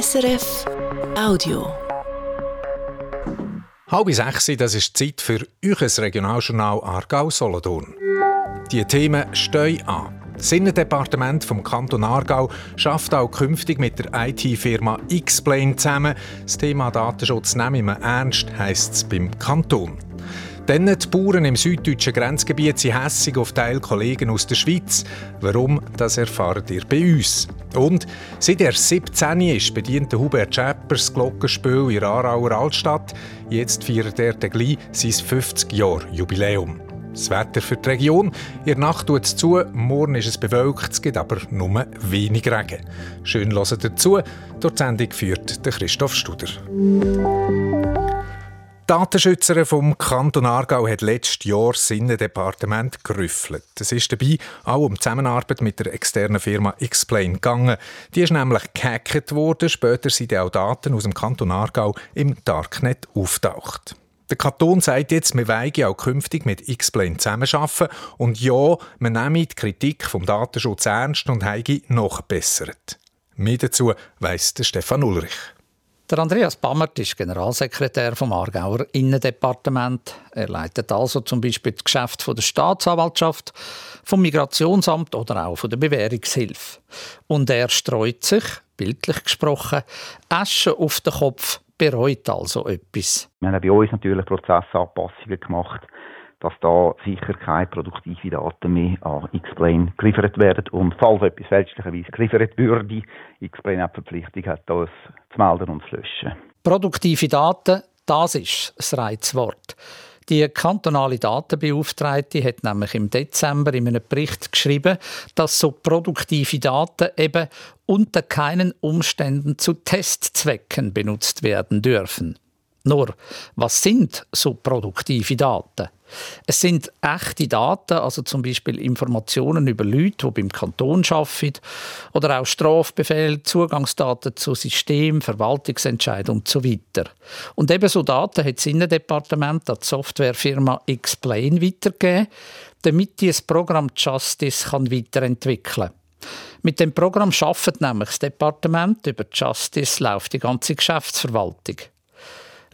SRF Audio. Halb sechs, das ist Zeit für euch Regionaljournal Aargau-Solothurn. Die Themen stehen an. Das Innendepartement vom Kanton Aargau schafft auch künftig mit der IT-Firma Xplain zusammen. Das Thema Datenschutz nehmen wir ernst, heisst es beim Kanton. Dann die Bauern im süddeutschen Grenzgebiet sind hässig auf Teilkollegen aus der Schweiz. Warum, das erfahrt ihr bei uns. Und seit er 17 ist, bedient Hubert Scheppers Glockenspiel in Aarauer Altstadt. Jetzt feiert er gleich sein 50-Jahr-Jubiläum. Das Wetter für die Region. In der Nacht tut es zu, morgen ist es bewölkt, es gibt aber nur wenig Regen. Schön hören dazu. Die Sendung führt Christoph Studer. Die Datenschützerin vom Kanton Aargau hat letztes Jahr das Innendepartement gerüffelt. Es ist dabei auch um Zusammenarbeit mit der externen Firma Explain gegangen. Die ist nämlich gehackt worden. Später sind auch Daten aus dem Kanton Aargau im Darknet auftaucht. Der Kanton sagt jetzt, wir wollen auch künftig mit Explain zusammenarbeiten und ja, wir nehmen die Kritik vom Datenschutz ernst und haben noch bessert. Mehr dazu weiss Stefan Ulrich. Der Andreas Bammert ist Generalsekretär vom Aargauer Innendepartement. Er leitet also zum Beispiel das Geschäft der Staatsanwaltschaft, vom Migrationsamt oder auch von der Bewährungshilfe. Und er streut sich, bildlich gesprochen, Asche auf den Kopf, bereut also etwas. Wir haben bei uns natürlich Prozessanpassungen gemacht dass da sicher keine produktive Daten mehr an Xplain geliefert werden. Und falls etwas fälschlicherweise geliefert würde, Xplain hat die Verpflichtung, hat das zu melden und zu löschen. Produktive Daten, das ist das Reizwort. Die kantonale Datenbeauftragte hat nämlich im Dezember in einem Bericht geschrieben, dass so produktive Daten eben unter keinen Umständen zu Testzwecken benutzt werden dürfen. Nur, was sind so produktive Daten? Es sind echte Daten, also zum Beispiel Informationen über Leute, die beim Kanton arbeiten, oder auch Strafbefehle, Zugangsdaten zu System, Verwaltungsentscheid und so weiter. Und ebenso Daten hat das Innendepartement an die Softwarefirma Explain weitergegeben, damit dieses Programm Justice kann weiterentwickeln kann. Mit dem Programm arbeitet nämlich das Departement, über Justice läuft die ganze Geschäftsverwaltung.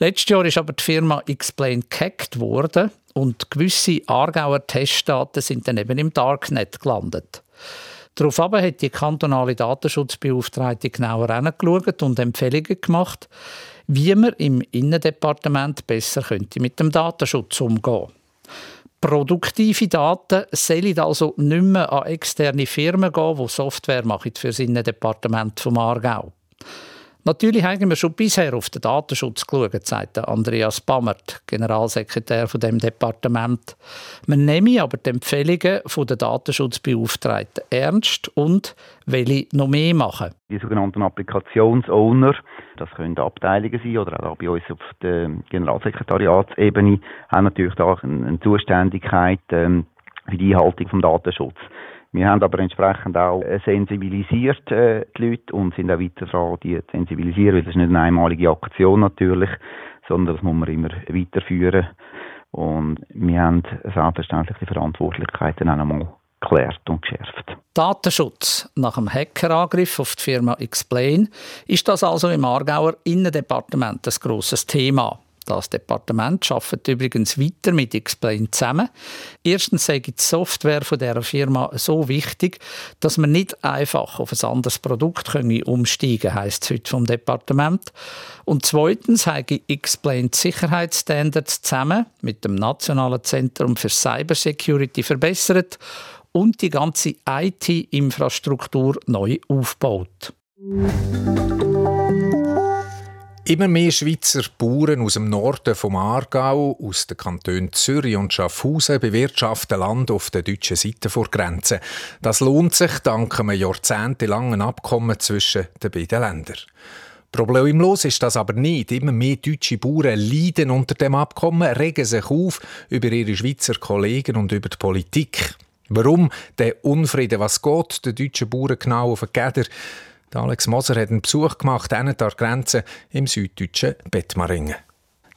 Letztes Jahr ist aber die Firma Explain gehackt worden und gewisse Aargauer Testdaten sind dann eben im Darknet gelandet. Daraufhin hat die kantonale Datenschutzbeauftragte genauer hingeschaut und Empfehlungen gemacht, wie man im Innendepartement besser könnte mit dem Datenschutz umgehen Produktive Daten sollen also nicht mehr an externe Firmen gehen, die Software machen für das Innendepartement vom Aargau. Natürlich haben wir schon bisher auf den Datenschutz geschaut, sagt Andreas Bammert, Generalsekretär von dem Departement. Wir nehmen aber die Empfehlungen der Datenschutzbeauftragten ernst und will noch mehr machen. Die sogenannten Applikationsowner, das können Abteilungen sein oder auch bei uns auf der Generalsekretariatsebene, haben natürlich da eine Zuständigkeit ähm, für die Einhaltung des Datenschutzes. Wir haben aber entsprechend auch äh, sensibilisiert äh, die Leute und sind auch weiter dran, die zu sensibilisieren, weil das ist nicht eine einmalige Aktion natürlich, sondern das muss man immer weiterführen. Und wir haben selbstverständlich die Verantwortlichkeiten auch einmal geklärt und geschärft. Datenschutz. Nach dem Hackerangriff auf die Firma Explain ist das also im Aargauer Innendepartement ein grosses Thema. Das Departement arbeitet übrigens weiter mit Explain zusammen. Erstens sei die Software von dieser Firma so wichtig, dass man nicht einfach auf ein anderes Produkt umsteigen können, heisst es heute vom Departement. Und zweitens habe Explain Sicherheitsstandards zusammen mit dem Nationalen Zentrum für Cybersecurity verbessert und die ganze IT-Infrastruktur neu aufgebaut. Immer mehr Schweizer Bauern aus dem Norden vom Aargau, aus den Kantonen Zürich und Schaffhausen bewirtschaften Land auf der deutschen Seite vor Grenzen. Das lohnt sich dank einem jahrzehntelangen Abkommen zwischen den beiden Ländern. Problemlos ist das aber nicht. Immer mehr deutsche Bauern leiden unter dem Abkommen, regen sich auf über ihre Schweizer Kollegen und über die Politik. Warum der Unfrieden? Was geht den deutschen Bauern genau auf den Alex Moser hat einen Besuch gemacht an der Grenze im süddeutschen Bettmaringen.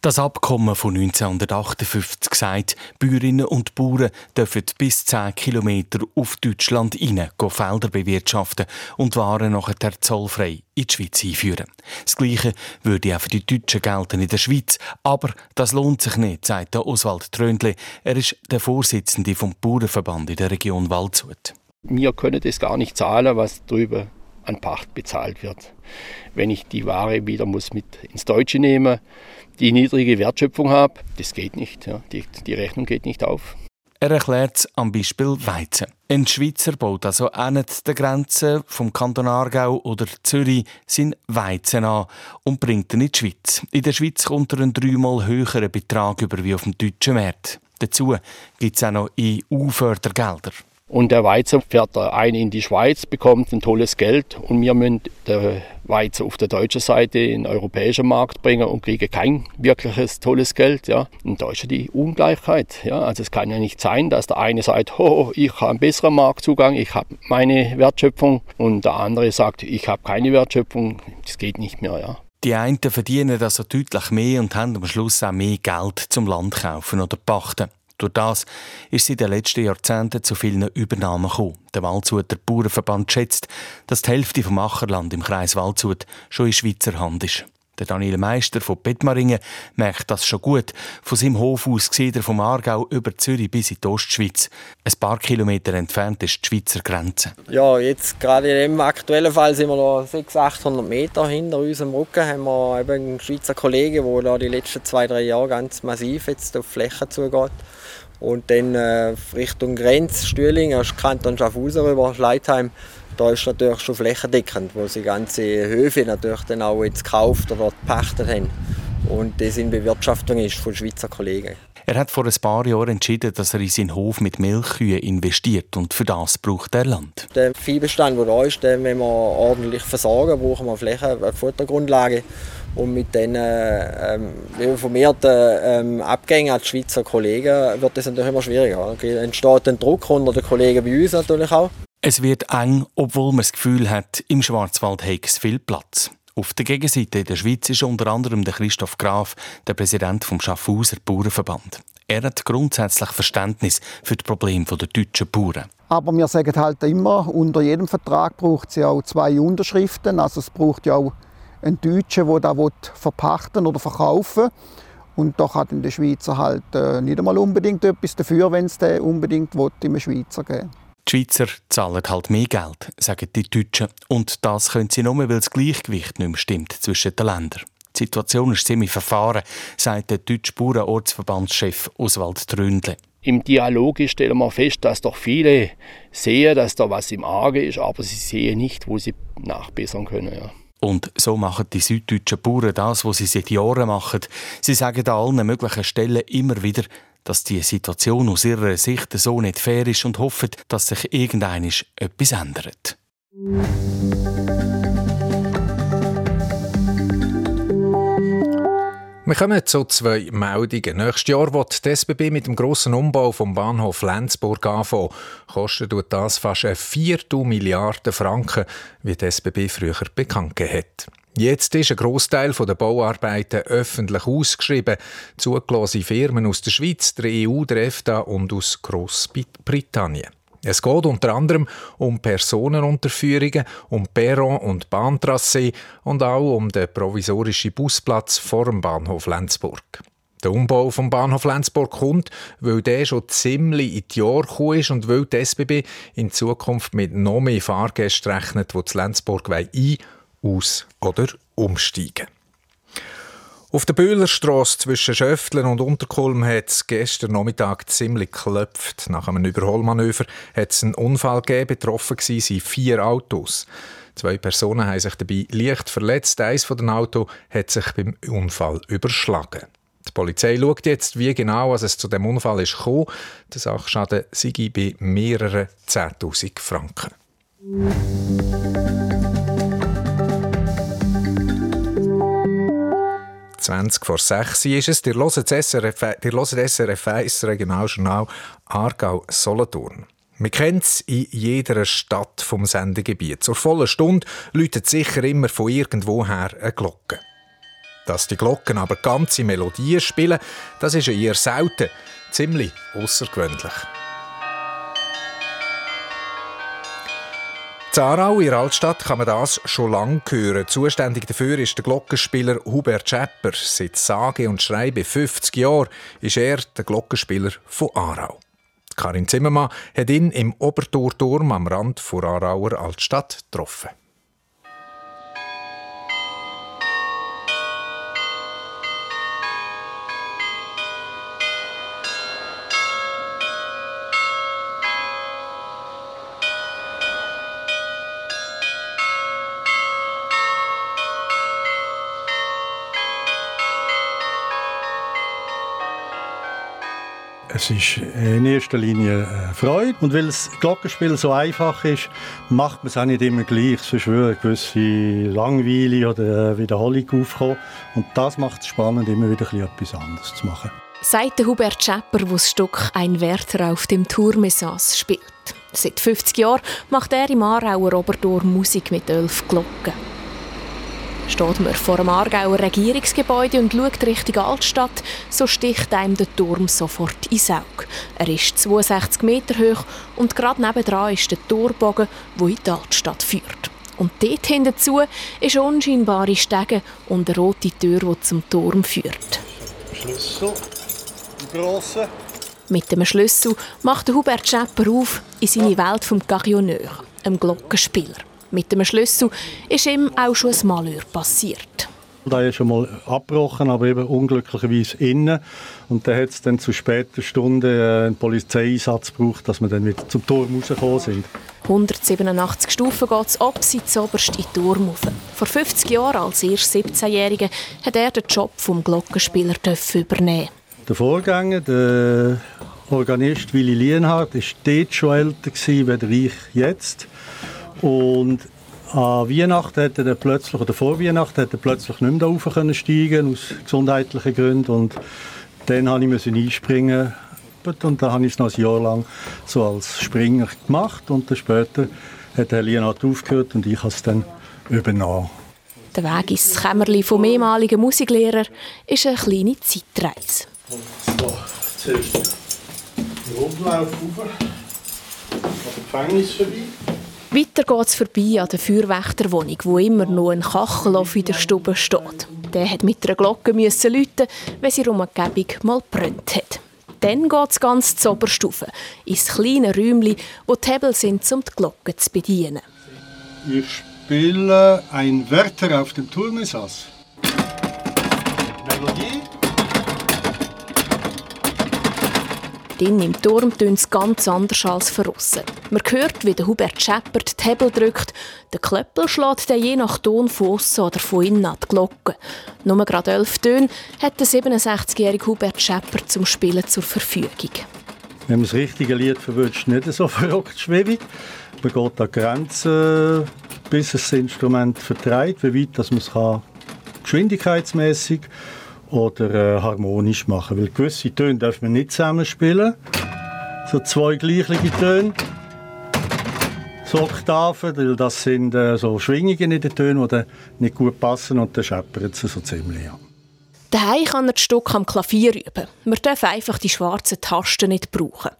Das Abkommen von 1958 sagt, Bäuerinnen und Bauern dürfen bis 10 Kilometer auf Deutschland hinein Felder bewirtschaften und Waren nachher zollfrei in die Schweiz einführen. Das Gleiche würde auch für die Deutschen gelten in der Schweiz. Aber das lohnt sich nicht, sagt Oswald Tröndle. Er ist der Vorsitzende vom Bauernverband in der Region Waldshut. Wir können das gar nicht zahlen, was drüber an Pacht bezahlt wird. Wenn ich die Ware wieder muss mit ins Deutsche nehmen, die niedrige Wertschöpfung habe, das geht nicht. Ja. Die, die Rechnung geht nicht auf. Er erklärt es am Beispiel Weizen. Ein Schweizer baut also an der Grenze vom Kanton Aargau oder Zürich sein Weizen an und bringt ihn in die Schweiz. In der Schweiz kommt er einen dreimal höheren Betrag über wie auf dem deutschen Markt. Dazu gibt es auch noch EU-Fördergelder. Und der Weizen fährt ein in die Schweiz, bekommt ein tolles Geld und wir müssen den Weizen auf der deutschen Seite in den europäischen Markt bringen und kriegen kein wirkliches tolles Geld. Ja. Da ist die Ungleichheit. Ja. Also es kann ja nicht sein, dass der eine sagt, oh, ich habe einen besseren Marktzugang, ich habe meine Wertschöpfung und der andere sagt, ich habe keine Wertschöpfung. Das geht nicht mehr. Ja. Die einen verdienen also deutlich mehr und haben am Schluss auch mehr Geld zum Land kaufen oder pachten. Durch das ist es in den letzten Jahrzehnten zu vielen Übernahmen gekommen. Der Waldshuter Bauernverband schätzt, dass die Hälfte vom Ackerland im Kreis Waldshut schon in Schweizer Hand ist. Der Daniel Meister von Bettmaringen merkt das schon gut. Von seinem Hof aus sieht er vom Aargau über Zürich bis in die Ostschweiz. Ein paar Kilometer entfernt ist die Schweizer Grenze. Ja, jetzt gerade in dem aktuellen Fall sind wir da 600, 800 Meter hinter unserem Rücken. Haben wir eben einen Schweizer Kollegen, der die letzten zwei, drei Jahre ganz massiv jetzt auf Flächen zugeht. Und dann äh, Richtung Grenz, Stühling, Kanton Schaffhausen rüber, Schleitheim, da ist natürlich schon flächendeckend, wo sie ganze Höfe natürlich dann auch jetzt gekauft oder gepachtet haben. Und das in Bewirtschaftung ist von Schweizer Kollegen. Er hat vor ein paar Jahren entschieden, dass er in seinen Hof mit Milchkühen investiert und für das braucht er Land. Der Viehbestand, der da ist, den, wenn wir ordentlich versorgen, brauchen wir Fläche, eine Futtergrundlage. Und mit den ähm, informierten ähm, Abgängen an die Schweizer Kollegen wird das natürlich immer schwieriger. Es entsteht ein Druck unter den Kollegen bei uns natürlich auch. Es wird eng, obwohl man das Gefühl hat, im Schwarzwald hätte es viel Platz. Auf der Gegenseite in der Schweiz ist unter anderem der Christoph Graf, der Präsident vom Schaffhauser Bauernverband. Er hat grundsätzlich Verständnis für die Probleme der deutschen Bauern. Aber wir sagen halt immer, unter jedem Vertrag braucht es ja auch zwei Unterschriften. Also es braucht ja auch einen Deutschen, der das verpachten oder verkaufen Und da hat in der Schweizer halt äh, nicht einmal unbedingt etwas dafür, wenn es den unbedingt will, im Schweizer geben die Schweizer zahlen halt mehr Geld, sagen die Deutschen. Und das können sie nur, weil das Gleichgewicht nicht mehr stimmt zwischen den Ländern. Die Situation ist ziemlich verfahren, sagt der deutsche Bauernortsverbandschef Oswald Tründle. Im Dialog stellen wir fest, dass doch viele sehen, dass da was im Arge ist, aber sie sehen nicht, wo sie nachbessern können. Ja. Und so machen die süddeutschen Bauern das, was sie seit Jahren machen. Sie sagen an allen möglichen Stellen immer wieder, dass die Situation aus ihrer Sicht so nicht fair ist und hoffen, dass sich irgendeinisch etwas ändert. Wir kommen zu zwei Meldungen. Nächstes Jahr wird die SBB mit dem grossen Umbau vom Bahnhof Lenzburg anfangen. Kostet das fast eine Viertel Milliarden Franken, wie die SBB früher bekannt hat. Jetzt ist ein Großteil der Bauarbeiten öffentlich ausgeschrieben. Zugelassene Firmen aus der Schweiz, der EU, der EFTA und aus Großbritannien. Es geht unter anderem um Personenunterführungen, um Perron- und Bahntrassee und auch um den provisorischen Busplatz vor dem Bahnhof Lenzburg. Der Umbau vom Bahnhof Lenzburg kommt, weil der schon ziemlich in die Jahre ist und weil die SBB in Zukunft mit noch mehr Fahrgästen rechnet, die zu Lenzburg ein- aus- oder umsteigen. Auf der Bühlerstrasse zwischen Schöftlen und Unterkulm hat es gestern Nachmittag ziemlich geklopft. Nach einem Überholmanöver hat es einen Unfall gegeben. Betroffen waren vier Autos. Zwei Personen haben sich dabei leicht verletzt. Eines von den Autos hat sich beim Unfall überschlagen. Die Polizei schaut jetzt, wie genau es zu dem Unfall ist gekommen. Der Sachschaden sei bei mehreren 10.000 Franken. 20 vor 6 ist es. Ihr hört SRF, ihr hört SRF 1 Regionaljournal Aargau-Solothurn. Wir kennen es in jeder Stadt vom Sendegebiet. Zur vollen Stunde läutet sicher immer von irgendwoher eine Glocke. Dass die Glocken aber ganze Melodien spielen, das ist eher selten, ziemlich außergewöhnlich. Zarau in der Altstadt kann man das schon lange hören. Zuständig dafür ist der Glockenspieler Hubert Schäpper. Seit sage und schreibe 50 Jahren ist er der Glockenspieler von Aarau. Karin Zimmermann hat ihn im Obertorturm am Rand der Aarauer Altstadt getroffen. Es ist in erster Linie äh, Freude. Und weil das Glockenspiel so einfach ist, macht man es auch nicht immer gleich. Es ist eine gewisse Langweile oder äh, Wiederholung aufkommen. Und das macht es spannend, immer wieder etwas anderes zu machen. Sagt Hubert Schäpper, der das Stück «Ein Wärter auf dem Turmesas» spielt. Seit 50 Jahren macht er im Aarauer Obertor Musik mit elf Glocken steht man vor dem Aargauer Regierungsgebäude und schaut Richtung Altstadt, so sticht einem der Turm sofort ins Auge. Er ist 62 Meter hoch und gerade nebendran ist der Torbogen, der in die Altstadt führt. Und dort hinzu ist unscheinbare Stege und eine rote Tür, die zum Turm führt. Schlüssel, grossen. Mit dem Schlüssel macht Hubert Schäpper auf in seine Welt vom Carillonneur, einem Glockenspieler. Mit dem Schlüssel ist ihm auch schon ein Malheur passiert. Da ist schon mal abgebrochen, aber eben unglücklicherweise innen. Und dann hat es dann zu später Stunde einen Polizeieinsatz gebraucht, dass wir dann wieder zum Turm rausgekommen sind. 187 Stufen geht es abseits oberst in den Turm rauf. Vor 50 Jahren, als erst 17-Jähriger, hat er den Job vom Glockenspieler übernehmen. Der Vorgänger, der Organist Willy Lienhardt, war dort schon älter als ich jetzt. Und an Weihnachten hat er plötzlich, oder vor Weihnachten, hat er plötzlich nicht mehr da rauf können steigen aus gesundheitlichen Gründen. Und dann musste ich einspringen. Und dann habe ich es noch ein Jahr lang so als Springer gemacht. Und dann später hat Herr Lienhardt aufgehört und ich habe es dann übernommen. Der Weg ins Kämmerli vom ehemaligen Musiklehrer ist eine kleine Zeitreise. So, zuerst den Rundlauf rauf, an Gefängnis vorbei. Weiter geht es vorbei an der Feuerwächterwohnung, wo immer noch ein Kachel auf in der Stube steht. Der hat mit einer Glocke müssen läuten, wenn sie Umgebung mal brennt hat. Dann geht es ganz zur Oberstufe, ins kleine Räumchen, wo die Hebel sind, um die Glocke zu bedienen. Ich spiele ein Wärter auf dem Turmesas. Melodie. Drin im Turm tönt es ganz anders als verrissen. Man hört, wie der Hubert Schäpper die Hebel drückt. Der Klöppel schlägt dann je nach Ton von aussen oder von innen an die Glocke. Nur gerade elf Töne hat der 67-jährige Hubert Schäpper zum Spielen zur Verfügung. Wenn man das richtige Lied verwünscht, nicht so verrückt schwierig. Man geht an Grenzen, bis das Instrument vertreibt, wie weit man es kann, geschwindigkeitsmäßig oder äh, harmonisch machen. Weil gewisse Töne darf man nicht zusammenspielen. So zwei gleiche Töne. So Oktaven, weil das sind äh, so Schwingungen in den Tönen, die nicht gut passen und dann scheppert es so ziemlich an. Daheim kann er das Stück am Klavier üben. Man darf einfach die schwarzen Tasten nicht brauchen.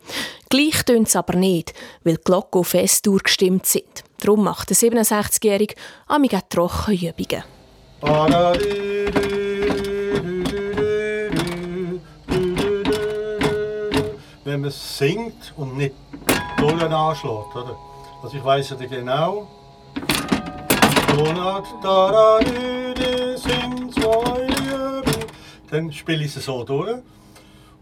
Gleich tönt es aber nicht, weil die Glocken fest durchgestimmt sind. Darum macht der 67-Jährige amig Trockenübungen. Man singt und nicht Tonen anschlägt. Oder? Also ich weiss ja genau, Tonart, da, sind zwei dann spiele ich es so durch.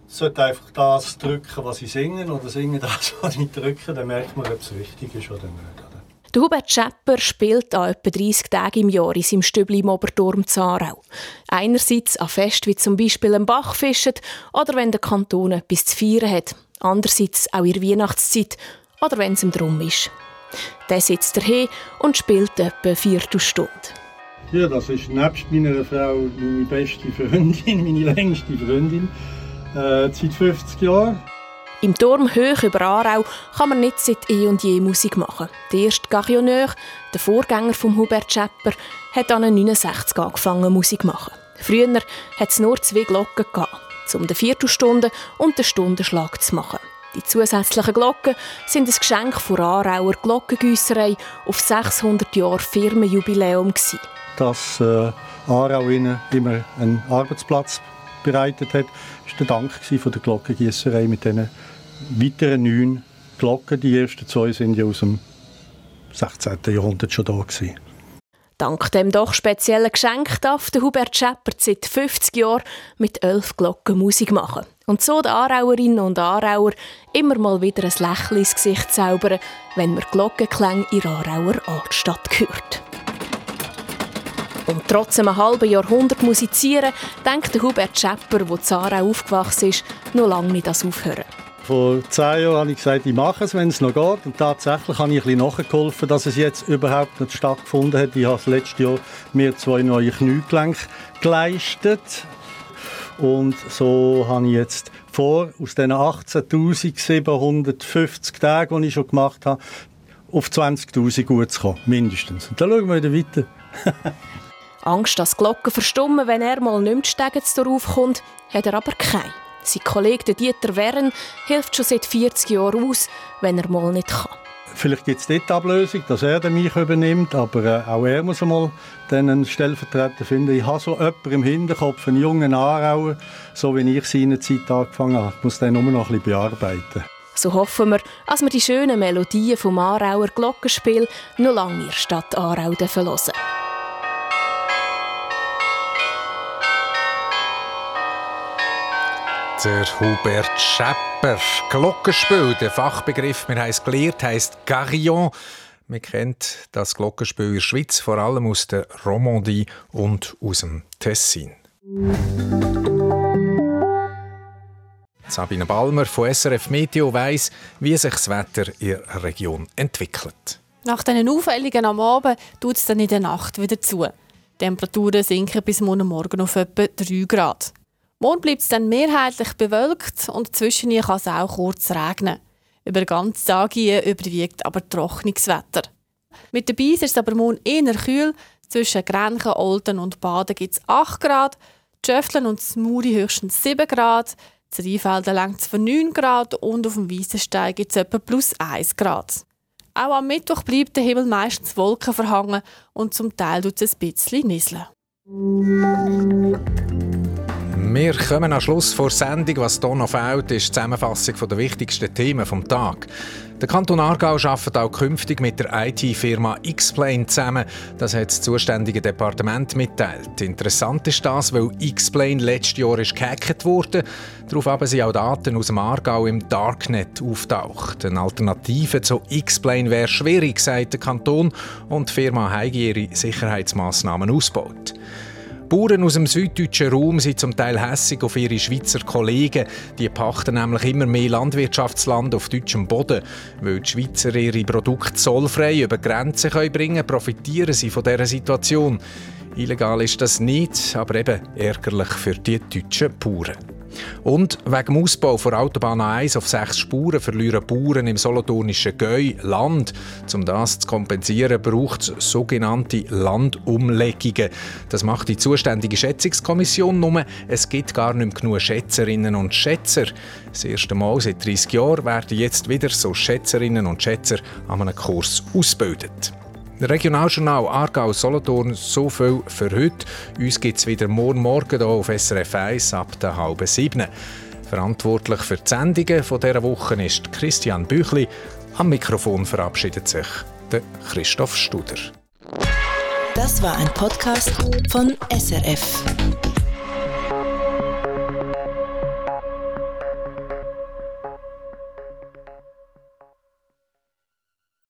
Ich sollte einfach das drücken, was ich singe, oder singen das, was ich drücke, dann merkt man, ob es richtig ist oder nicht. Der Hubert Schäpper spielt an etwa 30 Tagen im Jahr in seinem Stübli im Oberturm Zarau. Einerseits an Fest wie zum Beispiel ein Bachfischen oder wenn der Kanton etwas zu feiern hat. Andererseits auch in der Weihnachtszeit oder wenn es ihm drum ist. Der sitzt daheim und spielt etwa eine Viertelstunde. Ja, das ist nebst meiner Frau meine beste Freundin, meine längste Freundin, äh, seit 50 Jahren. Im Turm hoch über Aarau kann man nicht seit eh und je Musik machen. Der erste Garioneur, der Vorgänger von Hubert Schäpper, hat an 69 angefangen Musik zu machen. Früher hat es nur zwei Glocken gehabt, um die Viertelstunde und den Stundenschlag zu machen. Die zusätzlichen Glocken sind ein Geschenk von Aarauer Glockengüsserei auf 600 Jahre Firmenjubiläum. Gewesen. Dass äh, Aarau ihnen immer einen Arbeitsplatz bereitet hat, war der Dank von der Glockengießerei mit diesen weiteren neun Glocken. Die ersten zwei sind ja aus dem 16. Jahrhundert schon da gewesen. Dank dem doch speziellen Geschenk darf der Hubert Schepper seit 50 Jahren mit elf Glocken Musik machen. Und so die Aarauerinnen und Aarauer immer mal wieder ein Lächeln ins Gesicht zaubern, wenn man Glockenklänge in Aarauer Altstadt hört. Und trotz einem halben Jahrhundert musizieren, denkt der Hubert Schepper, der in Aarau aufgewachsen ist, noch lange nicht das Aufhören. Vor zehn Jahren habe ich gesagt, ich mache es, wenn es noch geht. Und tatsächlich habe ich ein bisschen nachgeholfen, dass es jetzt überhaupt nicht stattgefunden hat. Ich habe letztes Jahr mir zwei neue Kniegelenke geleistet. Und so habe ich jetzt vor, aus diesen 18.750 Tagen, die ich schon gemacht habe, auf 20.000 gut zu kommen, mindestens. Und dann schauen wir wieder weiter. Angst, dass die Glocken verstummen, wenn er mal nicht mehr die Stege raufkommt, hat er aber keine. Sein Kollege Dieter Wern hilft schon seit 40 Jahren aus, wenn er mal nicht kann. Vielleicht gibt es dort Ablösung, dass er mich übernimmt, aber äh, auch er muss einmal einen Stellvertreter finden. Ich habe so jemanden im Hinterkopf, einen jungen Aarauer, so wie ich seinerzeit angefangen habe. Ich muss den nur noch ein bisschen bearbeiten. So hoffen wir, dass wir die schönen Melodien vom Aarauer Glockenspiel noch lange in der Stadt Aarau hören dürfen. Der Hubert Schepper. Glockenspiel, der Fachbegriff, wir haben es gelernt, heisst Carillon. Man kennt das Glockenspiel in der Schweiz vor allem aus der Romandie und aus dem Tessin. Sabine Balmer von SRF Meteo weiss, wie sich das Wetter in der Region entwickelt. Nach diesen Aufhellungen am Abend tut es dann in der Nacht wieder zu. Die Temperaturen sinken bis morgen auf etwa 3 Grad. Morgen bleibt es dann mehrheitlich bewölkt und zwischen kann es auch kurz regnen. Über den ganzen Tag überwiegt aber trockenes Wetter. Mit der Beis ist es aber morgen eher kühl. Zwischen Grenchen, Olten und Baden gibt es 8 Grad, Tschöffeln und Smuri höchstens 7 Grad, zu Rheinfelden längt es von 9 Grad und auf dem Weissenstein gibt es etwa plus 1 Grad. Auch am Mittwoch bleibt der Himmel meistens Wolken verhangen und zum Teil tut es ein bisschen nieseln. Wir kommen am Schluss vor Sendung. Was hier noch fehlt, ist die Zusammenfassung der wichtigsten Themen des Tages. Der Kanton Aargau arbeitet auch künftig mit der IT-Firma Xplane zusammen. Das hat das zuständige Departement mitteilt. Interessant ist das, weil Xplane letztes Jahr ist gehackt wurde. Daraufhin sind auch Daten aus dem Aargau im Darknet auftaucht. Eine Alternative zu Xplane wäre schwierig, sagt der Kanton, und die Firma ihre Sicherheitsmaßnahmen ausgebaut. Bauern aus dem süddeutschen Raum sind zum Teil hässig auf ihre Schweizer Kollegen. Die pachten nämlich immer mehr Landwirtschaftsland auf deutschem Boden. Weil die Schweizer ihre Produkte zollfrei über Grenzen bringen können, profitieren sie von dieser Situation. Illegal ist das nicht, aber eben ärgerlich für die deutschen Bauern. Und wegen dem Ausbau von Autobahn 1 auf sechs Spuren verlieren Bauern im solothurnischen Gäu Land. Um das zu kompensieren, braucht es sogenannte Landumlegungen. Das macht die zuständige Schätzungskommission nur. Es gibt gar nicht mehr genug Schätzerinnen und Schätzer. Das erste Mal seit 30 Jahren werden jetzt wieder so Schätzerinnen und Schätzer an einem Kurs ausgebildet. Regionaljournal Aargau Solothurn, so viel für heute. Uns gibt es wieder morgen Morgen hier auf SRF 1 ab der halben sieben. Verantwortlich für die Sendungen dieser Woche ist Christian Büchli. Am Mikrofon verabschiedet sich der Christoph Studer. Das war ein Podcast von SRF.